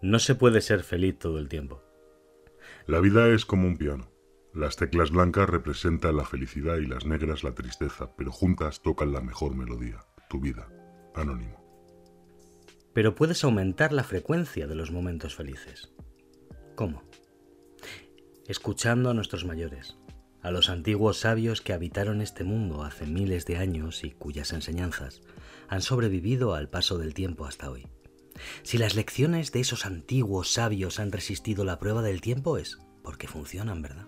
No se puede ser feliz todo el tiempo. La vida es como un piano. Las teclas blancas representan la felicidad y las negras la tristeza, pero juntas tocan la mejor melodía, tu vida. Anónimo. Pero puedes aumentar la frecuencia de los momentos felices. ¿Cómo? Escuchando a nuestros mayores, a los antiguos sabios que habitaron este mundo hace miles de años y cuyas enseñanzas han sobrevivido al paso del tiempo hasta hoy. Si las lecciones de esos antiguos sabios han resistido la prueba del tiempo es porque funcionan, ¿verdad?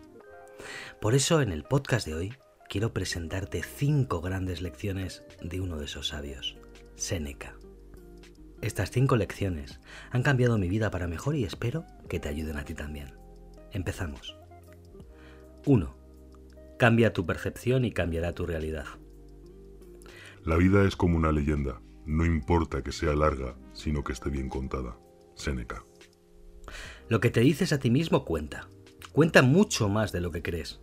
Por eso en el podcast de hoy quiero presentarte cinco grandes lecciones de uno de esos sabios, Séneca. Estas cinco lecciones han cambiado mi vida para mejor y espero que te ayuden a ti también. Empezamos. 1. Cambia tu percepción y cambiará tu realidad. La vida es como una leyenda. No importa que sea larga, sino que esté bien contada. Séneca. Lo que te dices a ti mismo cuenta. Cuenta mucho más de lo que crees.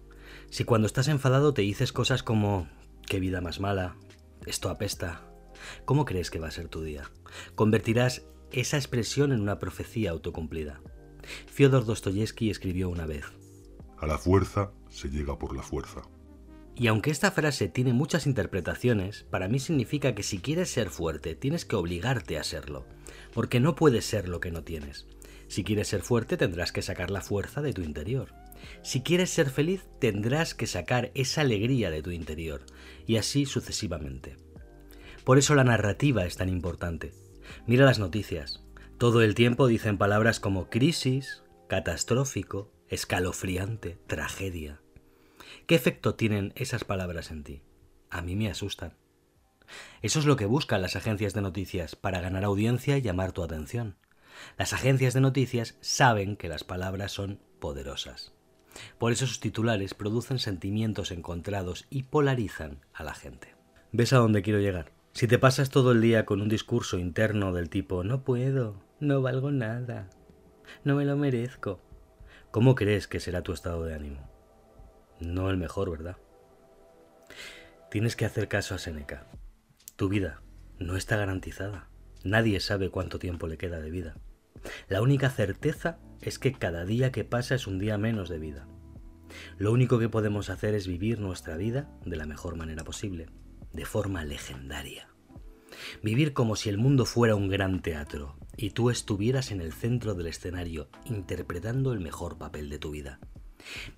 Si cuando estás enfadado te dices cosas como qué vida más mala, esto apesta, ¿cómo crees que va a ser tu día? Convertirás esa expresión en una profecía autocumplida. Fyodor Dostoyevsky escribió una vez, a la fuerza se llega por la fuerza. Y aunque esta frase tiene muchas interpretaciones, para mí significa que si quieres ser fuerte, tienes que obligarte a serlo, porque no puedes ser lo que no tienes. Si quieres ser fuerte, tendrás que sacar la fuerza de tu interior. Si quieres ser feliz, tendrás que sacar esa alegría de tu interior, y así sucesivamente. Por eso la narrativa es tan importante. Mira las noticias. Todo el tiempo dicen palabras como crisis, catastrófico, escalofriante, tragedia. ¿Qué efecto tienen esas palabras en ti? A mí me asustan. Eso es lo que buscan las agencias de noticias para ganar audiencia y llamar tu atención. Las agencias de noticias saben que las palabras son poderosas. Por eso sus titulares producen sentimientos encontrados y polarizan a la gente. ¿Ves a dónde quiero llegar? Si te pasas todo el día con un discurso interno del tipo no puedo, no valgo nada, no me lo merezco, ¿Cómo crees que será tu estado de ánimo? No el mejor, ¿verdad? Tienes que hacer caso a Seneca. Tu vida no está garantizada. Nadie sabe cuánto tiempo le queda de vida. La única certeza es que cada día que pasa es un día menos de vida. Lo único que podemos hacer es vivir nuestra vida de la mejor manera posible, de forma legendaria. Vivir como si el mundo fuera un gran teatro, y tú estuvieras en el centro del escenario interpretando el mejor papel de tu vida.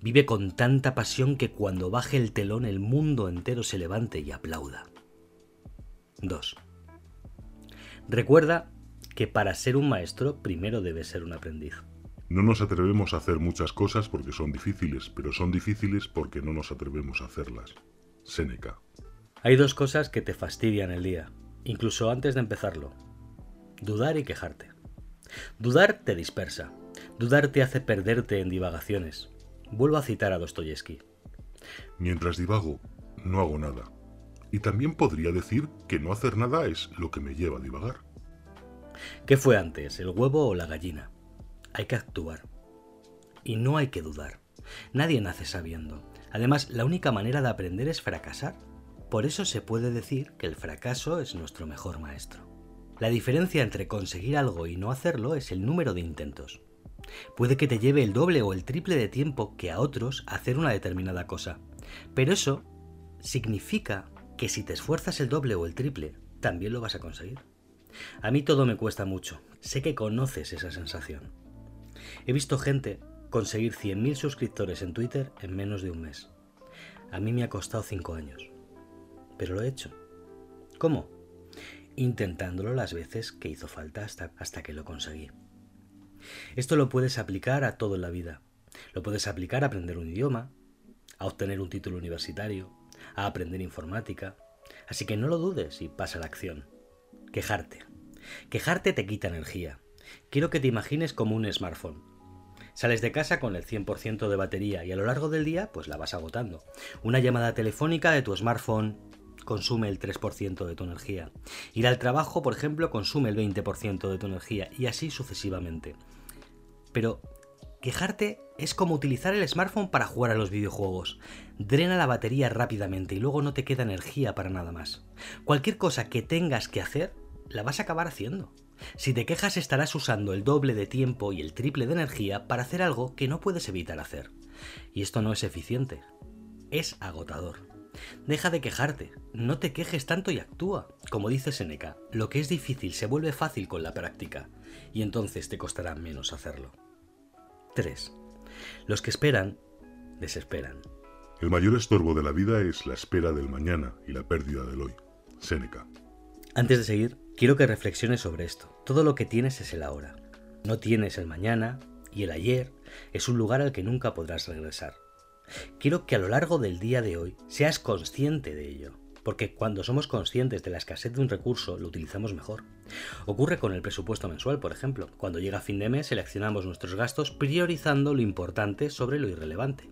Vive con tanta pasión que cuando baje el telón el mundo entero se levante y aplauda. 2. Recuerda que para ser un maestro primero debes ser un aprendiz. No nos atrevemos a hacer muchas cosas porque son difíciles, pero son difíciles porque no nos atrevemos a hacerlas. Séneca. Hay dos cosas que te fastidian el día, incluso antes de empezarlo. Dudar y quejarte. Dudar te dispersa. Dudar te hace perderte en divagaciones. Vuelvo a citar a Dostoyevsky. Mientras divago, no hago nada. Y también podría decir que no hacer nada es lo que me lleva a divagar. ¿Qué fue antes, el huevo o la gallina? Hay que actuar. Y no hay que dudar. Nadie nace sabiendo. Además, la única manera de aprender es fracasar. Por eso se puede decir que el fracaso es nuestro mejor maestro. La diferencia entre conseguir algo y no hacerlo es el número de intentos. Puede que te lleve el doble o el triple de tiempo que a otros hacer una determinada cosa, pero eso significa que si te esfuerzas el doble o el triple, también lo vas a conseguir. A mí todo me cuesta mucho, sé que conoces esa sensación. He visto gente conseguir 100.000 suscriptores en Twitter en menos de un mes. A mí me ha costado 5 años, pero lo he hecho. ¿Cómo? intentándolo las veces que hizo falta hasta, hasta que lo conseguí. Esto lo puedes aplicar a todo en la vida. Lo puedes aplicar a aprender un idioma, a obtener un título universitario, a aprender informática. Así que no lo dudes y pasa a la acción. Quejarte. Quejarte te quita energía. Quiero que te imagines como un smartphone. Sales de casa con el 100% de batería y a lo largo del día pues la vas agotando. Una llamada telefónica de tu smartphone consume el 3% de tu energía. Ir al trabajo, por ejemplo, consume el 20% de tu energía y así sucesivamente. Pero quejarte es como utilizar el smartphone para jugar a los videojuegos. Drena la batería rápidamente y luego no te queda energía para nada más. Cualquier cosa que tengas que hacer, la vas a acabar haciendo. Si te quejas estarás usando el doble de tiempo y el triple de energía para hacer algo que no puedes evitar hacer. Y esto no es eficiente, es agotador. Deja de quejarte, no te quejes tanto y actúa. Como dice Seneca, lo que es difícil se vuelve fácil con la práctica, y entonces te costará menos hacerlo. 3. Los que esperan, desesperan. El mayor estorbo de la vida es la espera del mañana y la pérdida del hoy. Seneca. Antes de seguir, quiero que reflexiones sobre esto. Todo lo que tienes es el ahora. No tienes el mañana y el ayer es un lugar al que nunca podrás regresar. Quiero que a lo largo del día de hoy seas consciente de ello, porque cuando somos conscientes de la escasez de un recurso lo utilizamos mejor. Ocurre con el presupuesto mensual, por ejemplo. Cuando llega fin de mes seleccionamos nuestros gastos priorizando lo importante sobre lo irrelevante.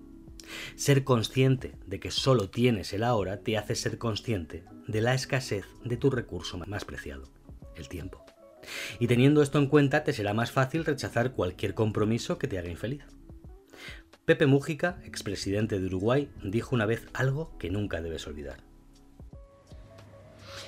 Ser consciente de que solo tienes el ahora te hace ser consciente de la escasez de tu recurso más preciado, el tiempo. Y teniendo esto en cuenta te será más fácil rechazar cualquier compromiso que te haga infeliz. Pepe Mújica, expresidente de Uruguay, dijo una vez algo que nunca debes olvidar.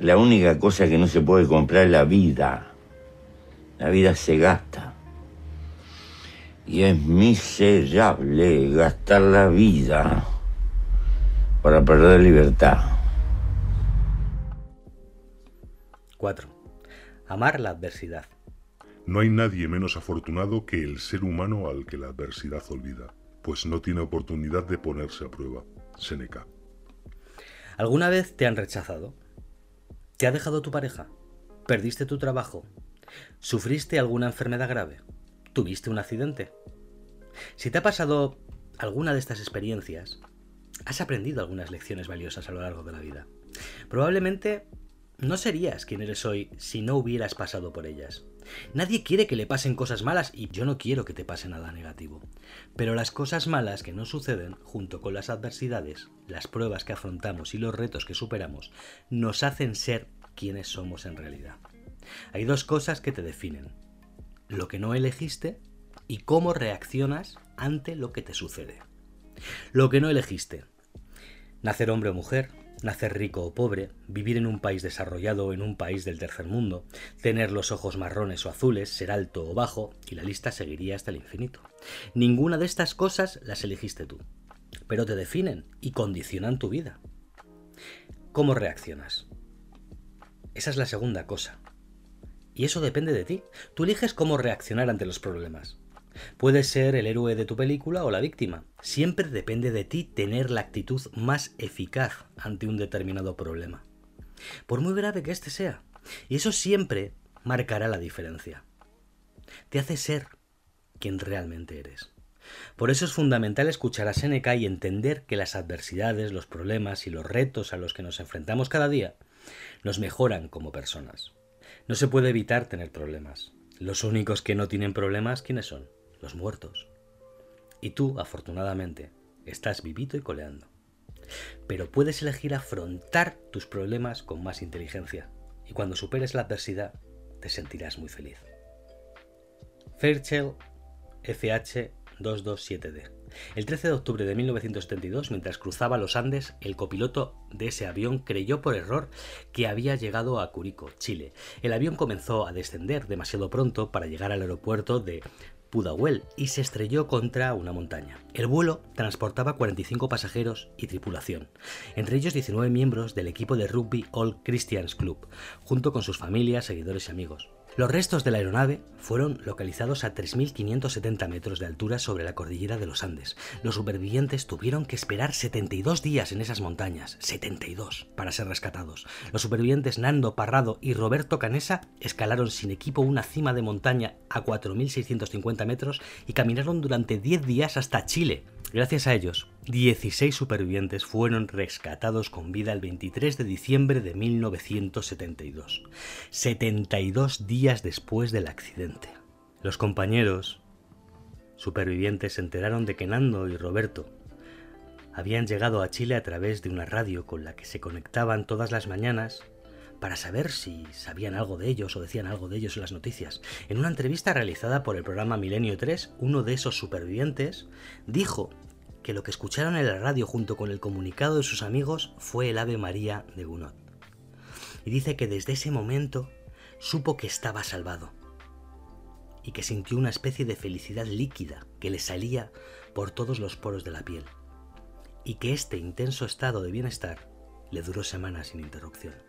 La única cosa que no se puede comprar es la vida. La vida se gasta. Y es miserable gastar la vida para perder libertad. 4. Amar la adversidad. No hay nadie menos afortunado que el ser humano al que la adversidad olvida, pues no tiene oportunidad de ponerse a prueba. Seneca. ¿Alguna vez te han rechazado? ¿Te ha dejado tu pareja? ¿Perdiste tu trabajo? ¿Sufriste alguna enfermedad grave? ¿Tuviste un accidente? Si te ha pasado alguna de estas experiencias, has aprendido algunas lecciones valiosas a lo largo de la vida. Probablemente no serías quien eres hoy si no hubieras pasado por ellas. Nadie quiere que le pasen cosas malas y yo no quiero que te pase nada negativo. Pero las cosas malas que nos suceden, junto con las adversidades, las pruebas que afrontamos y los retos que superamos, nos hacen ser quienes somos en realidad. Hay dos cosas que te definen. Lo que no elegiste y cómo reaccionas ante lo que te sucede. Lo que no elegiste. Nacer hombre o mujer, nacer rico o pobre, vivir en un país desarrollado o en un país del tercer mundo, tener los ojos marrones o azules, ser alto o bajo, y la lista seguiría hasta el infinito. Ninguna de estas cosas las elegiste tú, pero te definen y condicionan tu vida. ¿Cómo reaccionas? Esa es la segunda cosa. Y eso depende de ti. Tú eliges cómo reaccionar ante los problemas. Puedes ser el héroe de tu película o la víctima. Siempre depende de ti tener la actitud más eficaz ante un determinado problema. Por muy grave que éste sea. Y eso siempre marcará la diferencia. Te hace ser quien realmente eres. Por eso es fundamental escuchar a Seneca y entender que las adversidades, los problemas y los retos a los que nos enfrentamos cada día nos mejoran como personas. No se puede evitar tener problemas. Los únicos que no tienen problemas, ¿quiénes son? Los muertos. Y tú, afortunadamente, estás vivito y coleando. Pero puedes elegir afrontar tus problemas con más inteligencia. Y cuando superes la adversidad, te sentirás muy feliz. Fairchild FH 227D. El 13 de octubre de 1972, mientras cruzaba los Andes, el copiloto de ese avión creyó por error que había llegado a Curico, Chile. El avión comenzó a descender demasiado pronto para llegar al aeropuerto de Pudahuel y se estrelló contra una montaña. El vuelo transportaba 45 pasajeros y tripulación, entre ellos 19 miembros del equipo de rugby All Christians Club, junto con sus familias, seguidores y amigos. Los restos de la aeronave fueron localizados a 3.570 metros de altura sobre la cordillera de los Andes. Los supervivientes tuvieron que esperar 72 días en esas montañas, 72, para ser rescatados. Los supervivientes Nando Parrado y Roberto Canesa escalaron sin equipo una cima de montaña a 4.650 metros y caminaron durante 10 días hasta Chile, Gracias a ellos, 16 supervivientes fueron rescatados con vida el 23 de diciembre de 1972, 72 días después del accidente. Los compañeros supervivientes se enteraron de que Nando y Roberto habían llegado a Chile a través de una radio con la que se conectaban todas las mañanas para saber si sabían algo de ellos o decían algo de ellos en las noticias. En una entrevista realizada por el programa Milenio 3, uno de esos supervivientes dijo que lo que escucharon en la radio junto con el comunicado de sus amigos fue el Ave María de Gunot. Y dice que desde ese momento supo que estaba salvado y que sintió una especie de felicidad líquida que le salía por todos los poros de la piel y que este intenso estado de bienestar le duró semanas sin interrupción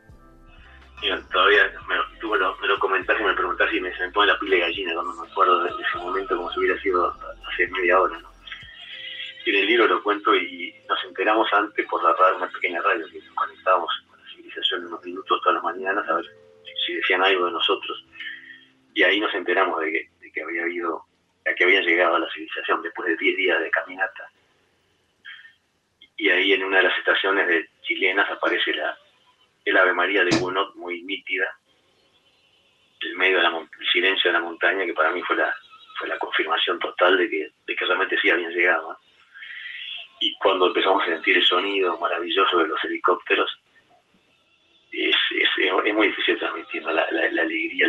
todavía me, lo, me comentás y me preguntás y me, pone la piel de gallina cuando me acuerdo de ese momento como si hubiera sido hace media hora. ¿no? en el libro lo cuento y nos enteramos antes por la radio, una pequeña radio que nos conectábamos con la civilización unos minutos todas las mañanas a ver si decían algo de nosotros. Y ahí nos enteramos de que, de que había habido, a que había llegado a la civilización después de 10 días de caminata. Y ahí en una de las estaciones de chilenas aparece la, el Ave María de Gunot muy nítida, en medio del silencio de la montaña, que para mí fue la, fue la confirmación total de que, de que realmente sí habían llegado. Y cuando empezamos a sentir el sonido maravilloso de los helicópteros, es, es, es muy difícil transmitir la, la, alegría,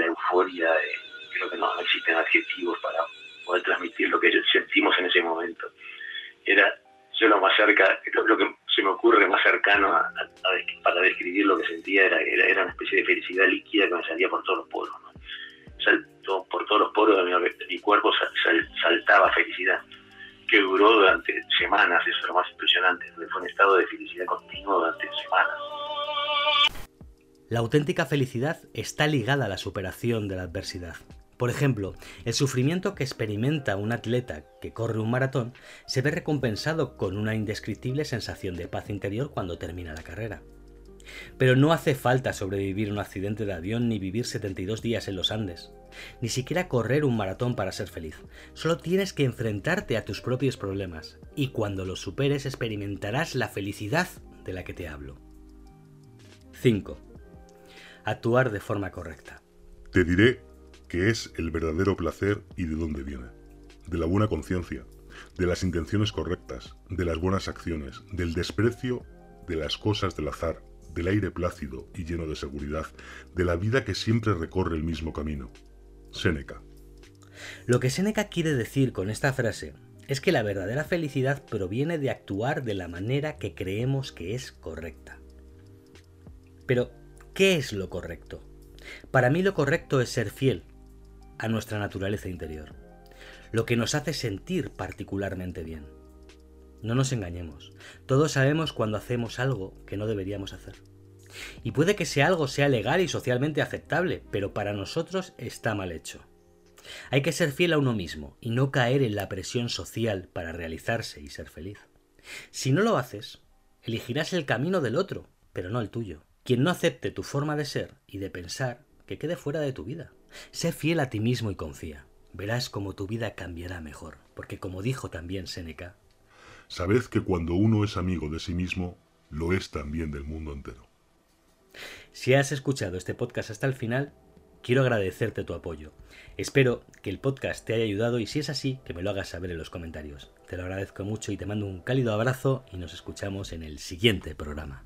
La auténtica felicidad está ligada a la superación de la adversidad. Por ejemplo, el sufrimiento que experimenta un atleta que corre un maratón se ve recompensado con una indescriptible sensación de paz interior cuando termina la carrera. Pero no hace falta sobrevivir un accidente de avión ni vivir 72 días en los Andes, ni siquiera correr un maratón para ser feliz. Solo tienes que enfrentarte a tus propios problemas, y cuando los superes experimentarás la felicidad de la que te hablo. 5. Actuar de forma correcta. Te diré que es el verdadero placer y de dónde viene. De la buena conciencia, de las intenciones correctas, de las buenas acciones, del desprecio de las cosas del azar, del aire plácido y lleno de seguridad, de la vida que siempre recorre el mismo camino. Séneca. Lo que Séneca quiere decir con esta frase es que la verdadera felicidad proviene de actuar de la manera que creemos que es correcta. Pero, ¿qué es lo correcto? Para mí lo correcto es ser fiel, a nuestra naturaleza interior, lo que nos hace sentir particularmente bien. No nos engañemos, todos sabemos cuando hacemos algo que no deberíamos hacer. Y puede que ese algo sea legal y socialmente aceptable, pero para nosotros está mal hecho. Hay que ser fiel a uno mismo y no caer en la presión social para realizarse y ser feliz. Si no lo haces, elegirás el camino del otro, pero no el tuyo. Quien no acepte tu forma de ser y de pensar, que quede fuera de tu vida. Sé fiel a ti mismo y confía. Verás cómo tu vida cambiará mejor, porque como dijo también Séneca, Sabed que cuando uno es amigo de sí mismo, lo es también del mundo entero. Si has escuchado este podcast hasta el final, quiero agradecerte tu apoyo. Espero que el podcast te haya ayudado y si es así, que me lo hagas saber en los comentarios. Te lo agradezco mucho y te mando un cálido abrazo y nos escuchamos en el siguiente programa.